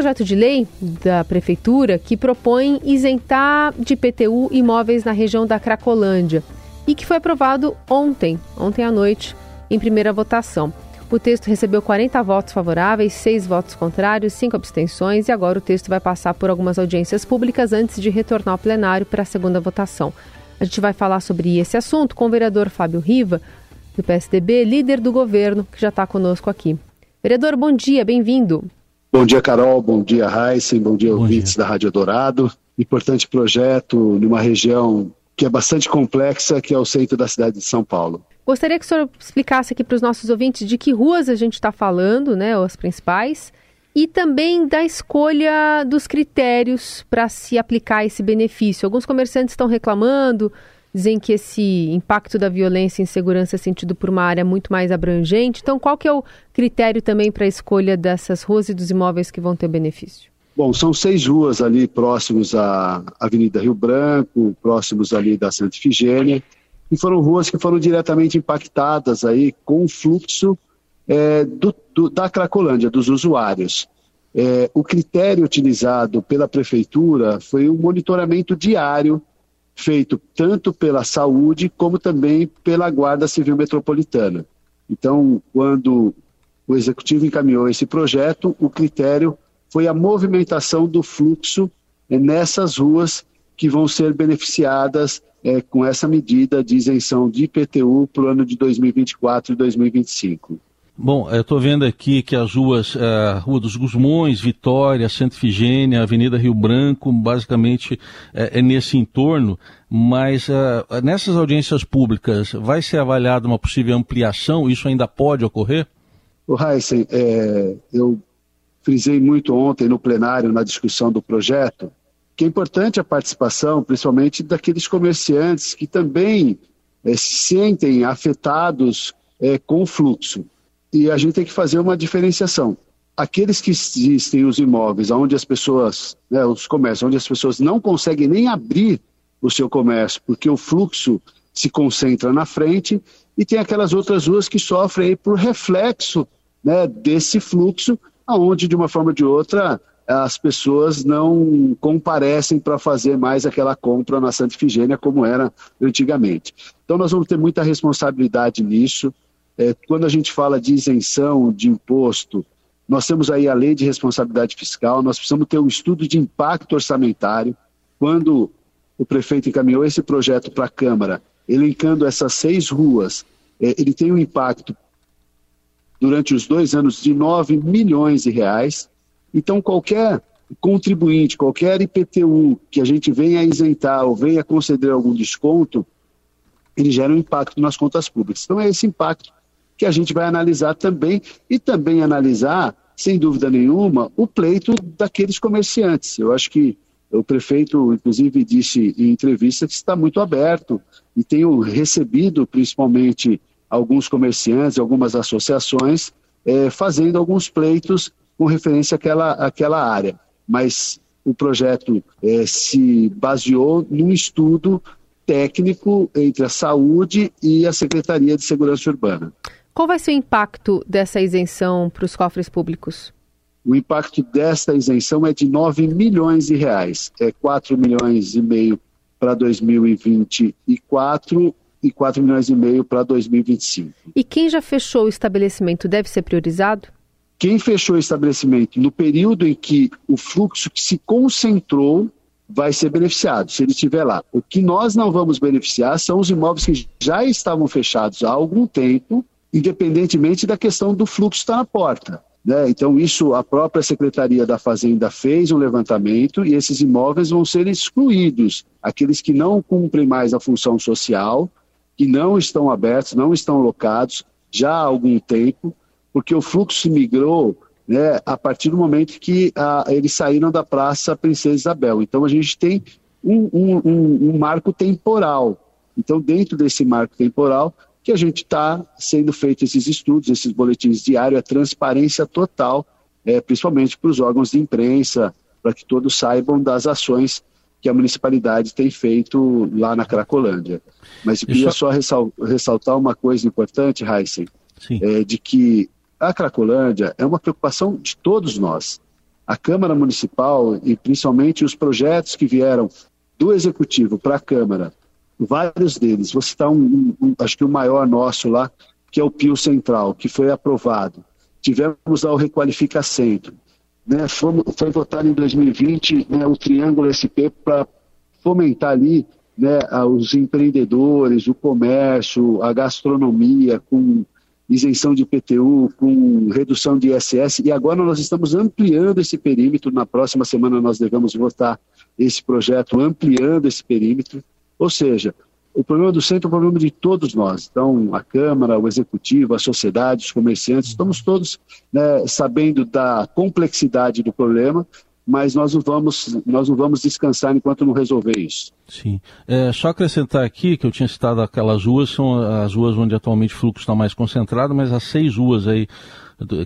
projeto de lei da Prefeitura que propõe isentar de IPTU imóveis na região da Cracolândia e que foi aprovado ontem, ontem à noite, em primeira votação. O texto recebeu 40 votos favoráveis, 6 votos contrários, 5 abstenções e agora o texto vai passar por algumas audiências públicas antes de retornar ao plenário para a segunda votação. A gente vai falar sobre esse assunto com o vereador Fábio Riva, do PSDB, líder do governo, que já está conosco aqui. Vereador, bom dia, bem-vindo. Bom dia, Carol. Bom dia, Heisen. Bom dia, bom ouvintes dia. da Rádio Dourado. Importante projeto numa região que é bastante complexa, que é o centro da cidade de São Paulo. Gostaria que o senhor explicasse aqui para os nossos ouvintes de que ruas a gente está falando, né, as principais, e também da escolha dos critérios para se aplicar esse benefício. Alguns comerciantes estão reclamando, dizem que esse impacto da violência e insegurança é sentido por uma área muito mais abrangente. Então, qual que é o critério também para a escolha dessas ruas e dos imóveis que vão ter benefício? Bom, são seis ruas ali próximos à Avenida Rio Branco, próximos ali da Santa Ifigênia, e foram ruas que foram diretamente impactadas aí com o fluxo é, do, do, da Cracolândia, dos usuários. É, o critério utilizado pela prefeitura foi um monitoramento diário feito tanto pela saúde como também pela Guarda Civil Metropolitana. Então, quando o executivo encaminhou esse projeto, o critério foi a movimentação do fluxo é, nessas ruas que vão ser beneficiadas é, com essa medida de isenção de IPTU para o ano de 2024 e 2025. Bom, eu estou vendo aqui que as ruas, a Rua dos Gusmões, Vitória, Santa Ifigênia, Avenida Rio Branco, basicamente é, é nesse entorno, mas uh, nessas audiências públicas vai ser avaliada uma possível ampliação? Isso ainda pode ocorrer? O Heisen, é, eu frisei muito ontem no plenário, na discussão do projeto, que é importante a participação, principalmente daqueles comerciantes que também se sentem afetados com o fluxo. E a gente tem que fazer uma diferenciação. Aqueles que existem os imóveis onde as pessoas, né, os comércios, onde as pessoas não conseguem nem abrir o seu comércio, porque o fluxo se concentra na frente, e tem aquelas outras ruas que sofrem por reflexo né, desse fluxo, aonde de uma forma ou de outra as pessoas não comparecem para fazer mais aquela compra na Santa Ifigênia como era antigamente. Então nós vamos ter muita responsabilidade nisso. É, quando a gente fala de isenção de imposto, nós temos aí a lei de responsabilidade fiscal, nós precisamos ter um estudo de impacto orçamentário. Quando o prefeito encaminhou esse projeto para a Câmara, elencando essas seis ruas, é, ele tem um impacto durante os dois anos de 9 milhões de reais. Então, qualquer contribuinte, qualquer IPTU que a gente venha isentar ou venha conceder algum desconto, ele gera um impacto nas contas públicas. Então, é esse impacto que a gente vai analisar também e também analisar, sem dúvida nenhuma, o pleito daqueles comerciantes. Eu acho que o prefeito, inclusive, disse em entrevista que está muito aberto e tenho recebido, principalmente, alguns comerciantes, algumas associações, é, fazendo alguns pleitos com referência àquela, àquela área. Mas o projeto é, se baseou num estudo técnico entre a saúde e a Secretaria de Segurança Urbana. Qual vai ser o impacto dessa isenção para os cofres públicos? O impacto desta isenção é de 9 milhões de reais. É 4 milhões e meio para 2024 e 4 milhões e meio para 2025. E quem já fechou o estabelecimento deve ser priorizado? Quem fechou o estabelecimento no período em que o fluxo se concentrou vai ser beneficiado, se ele estiver lá. O que nós não vamos beneficiar são os imóveis que já estavam fechados há algum tempo, independentemente da questão do fluxo estar na porta. Né? Então, isso a própria Secretaria da Fazenda fez um levantamento e esses imóveis vão ser excluídos. Aqueles que não cumprem mais a função social, que não estão abertos, não estão locados já há algum tempo, porque o fluxo migrou né, a partir do momento que a, eles saíram da Praça Princesa Isabel. Então a gente tem um, um, um, um marco temporal. Então, dentro desse marco temporal, que a gente está sendo feito esses estudos, esses boletins diários, a transparência total, é, principalmente para os órgãos de imprensa, para que todos saibam das ações que a municipalidade tem feito lá na Cracolândia. Mas eu queria só ressaltar uma coisa importante, Heisen, é, de que a Cracolândia é uma preocupação de todos nós. a Câmara Municipal e principalmente os projetos que vieram do Executivo para a Câmara, vários deles, vou citar um, um, acho que o maior nosso lá, que é o Pio Central, que foi aprovado. Tivemos lá o Requalifica Centro. Né, foi, foi votado em 2020 né, o Triângulo SP para fomentar ali né, os empreendedores, o comércio, a gastronomia, com isenção de IPTU, com redução de ISS, e agora nós estamos ampliando esse perímetro. Na próxima semana nós devemos votar esse projeto, ampliando esse perímetro. Ou seja, o problema do centro é o problema de todos nós. Então, a Câmara, o Executivo, a sociedade, os comerciantes, estamos todos né, sabendo da complexidade do problema mas nós não vamos, nós não vamos descansar enquanto não resolver isso. Sim. É, só acrescentar aqui que eu tinha citado aquelas ruas, são as ruas onde atualmente o fluxo está mais concentrado, mas as seis ruas aí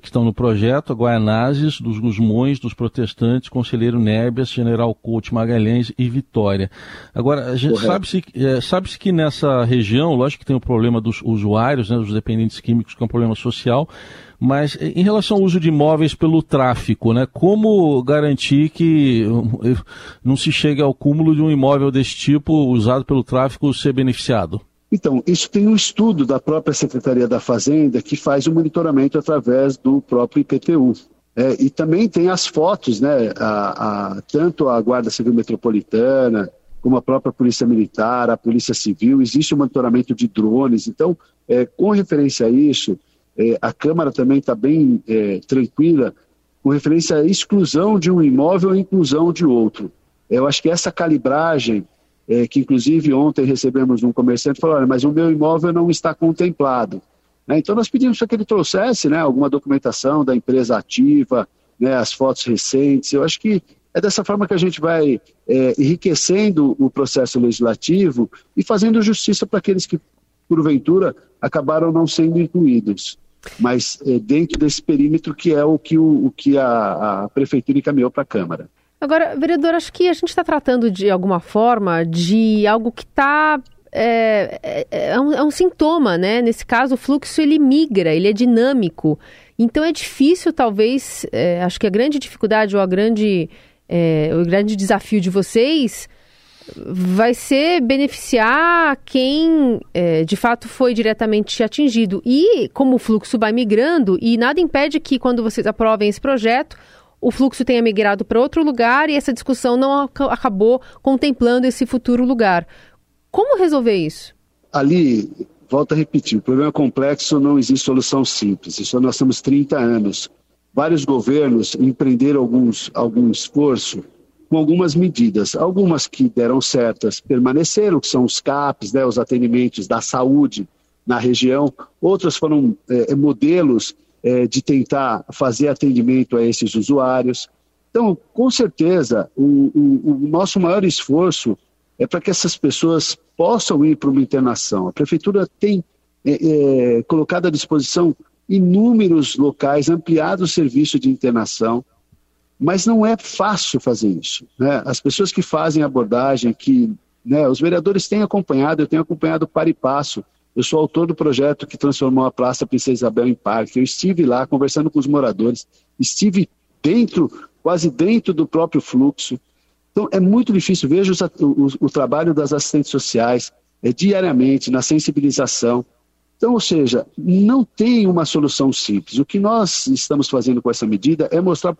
que estão no projeto, a Guaianazes, dos Gusmões, dos Protestantes, Conselheiro Nébias, General Couto Magalhães e Vitória. Agora, sabe-se é, sabe que nessa região, lógico que tem o problema dos usuários, né, dos dependentes químicos, que é um problema social, mas em relação ao uso de imóveis pelo tráfico, né, como garantir que não se chegue ao cúmulo de um imóvel desse tipo usado pelo tráfico ser beneficiado? Então, isso tem um estudo da própria Secretaria da Fazenda que faz o monitoramento através do próprio IPTU. É, e também tem as fotos, né? A, a, tanto a Guarda Civil Metropolitana, como a própria Polícia Militar, a Polícia Civil, existe o um monitoramento de drones. Então, é, com referência a isso, é, a Câmara também está bem é, tranquila com referência à exclusão de um imóvel e inclusão de outro. Eu acho que essa calibragem é, que inclusive ontem recebemos um comerciante falou, olha, mas o meu imóvel não está contemplado. Né? Então nós pedimos que ele trouxesse né, alguma documentação da empresa ativa, né, as fotos recentes. Eu acho que é dessa forma que a gente vai é, enriquecendo o processo legislativo e fazendo justiça para aqueles que, porventura, acabaram não sendo incluídos. Mas é, dentro desse perímetro que é o que, o, o que a, a Prefeitura encaminhou para a Câmara. Agora, vereador, acho que a gente está tratando de alguma forma de algo que está é, é, é, um, é, um, sintoma, né? Nesse caso, o fluxo ele migra, ele é dinâmico. Então é difícil, talvez, é, acho que a grande dificuldade ou a grande, é, o grande desafio de vocês vai ser beneficiar quem é, de fato foi diretamente atingido. E como o fluxo vai migrando, e nada impede que quando vocês aprovem esse projeto, o fluxo tenha migrado para outro lugar e essa discussão não acabou contemplando esse futuro lugar. Como resolver isso? Ali, volto a repetir, o problema é complexo, não existe solução simples. Isso nós temos 30 anos. Vários governos empreenderam alguns, algum esforço com algumas medidas. Algumas que deram certas permaneceram, que são os CAPs, né, os atendimentos da saúde na região. Outras foram é, modelos é, de tentar fazer atendimento a esses usuários. Então, com certeza, o, o, o nosso maior esforço é para que essas pessoas possam ir para uma internação. A prefeitura tem é, é, colocado à disposição inúmeros locais, ampliado o serviço de internação, mas não é fácil fazer isso. Né? As pessoas que fazem abordagem, que né, os vereadores têm acompanhado, eu tenho acompanhado para e passo eu sou autor do projeto que transformou a Praça Princesa Isabel em parque. Eu estive lá conversando com os moradores, estive dentro, quase dentro do próprio fluxo. Então, é muito difícil. Vejo o, o, o trabalho das assistentes sociais é, diariamente na sensibilização. Então, ou seja, não tem uma solução simples. O que nós estamos fazendo com essa medida é mostrar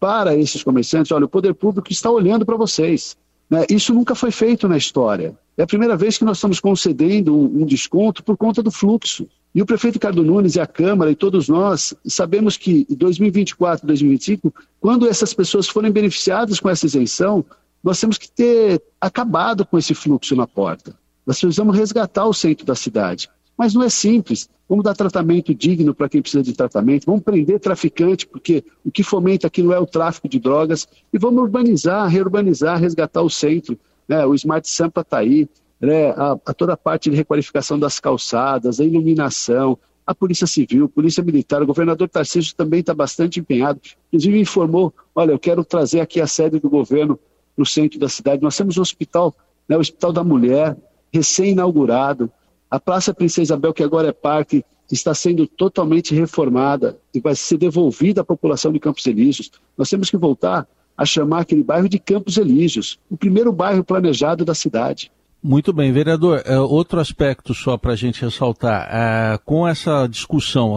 para esses comerciantes: olha, o poder público está olhando para vocês. Né? Isso nunca foi feito na história. É a primeira vez que nós estamos concedendo um, um desconto por conta do fluxo. E o prefeito Ricardo Nunes e a Câmara e todos nós sabemos que em 2024, 2025, quando essas pessoas forem beneficiadas com essa isenção, nós temos que ter acabado com esse fluxo na porta. Nós precisamos resgatar o centro da cidade. Mas não é simples. Vamos dar tratamento digno para quem precisa de tratamento, vamos prender traficante, porque o que fomenta aquilo é o tráfico de drogas, e vamos urbanizar, reurbanizar, resgatar o centro. Né? O Smart Sampa está aí, né? a, a, toda a parte de requalificação das calçadas, a iluminação, a Polícia Civil, Polícia Militar, o governador Tarcísio também está bastante empenhado, inclusive informou, olha, eu quero trazer aqui a sede do governo no centro da cidade. Nós temos um hospital, né, o Hospital da Mulher, recém-inaugurado, a Praça Princesa Isabel, que agora é parque, está sendo totalmente reformada e vai ser devolvida à população de Campos Elíseos. Nós temos que voltar a chamar aquele bairro de Campos Elíseos, o primeiro bairro planejado da cidade. Muito bem, vereador. É, outro aspecto só para a gente ressaltar, é, com essa discussão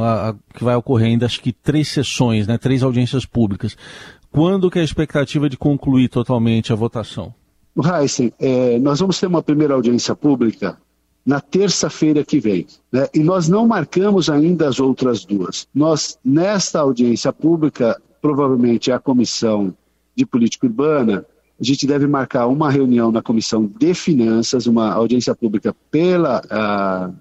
que vai ocorrer ainda, acho que três sessões, né, três audiências públicas, quando que é a expectativa de concluir totalmente a votação? Heisen, é, nós vamos ter uma primeira audiência pública na terça-feira que vem. Né? E nós não marcamos ainda as outras duas. Nós, nesta audiência pública, provavelmente é a comissão de política urbana, a gente deve marcar uma reunião na comissão de finanças, uma audiência pública pela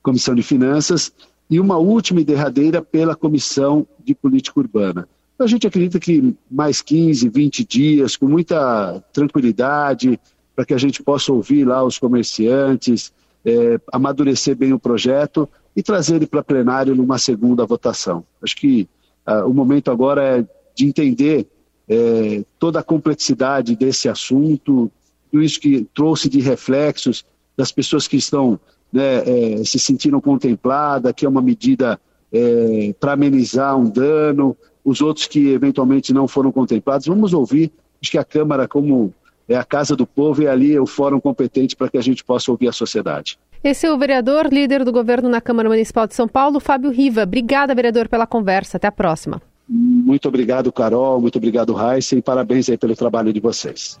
comissão de finanças e uma última e derradeira pela comissão de política urbana. A gente acredita que mais 15, 20 dias, com muita tranquilidade, para que a gente possa ouvir lá os comerciantes, é, amadurecer bem o projeto e trazer ele para plenário numa segunda votação. Acho que ah, o momento agora é de entender é, toda a complexidade desse assunto, tudo isso que trouxe de reflexos das pessoas que estão né, é, se sentindo contempladas, que é uma medida é, para amenizar um dano, os outros que eventualmente não foram contemplados. Vamos ouvir, acho que a Câmara, como é a casa do povo e ali é o fórum competente para que a gente possa ouvir a sociedade. Esse é o vereador, líder do governo na Câmara Municipal de São Paulo, Fábio Riva. Obrigada, vereador, pela conversa. Até a próxima. Muito obrigado, Carol. Muito obrigado, Raíssa. E parabéns aí pelo trabalho de vocês.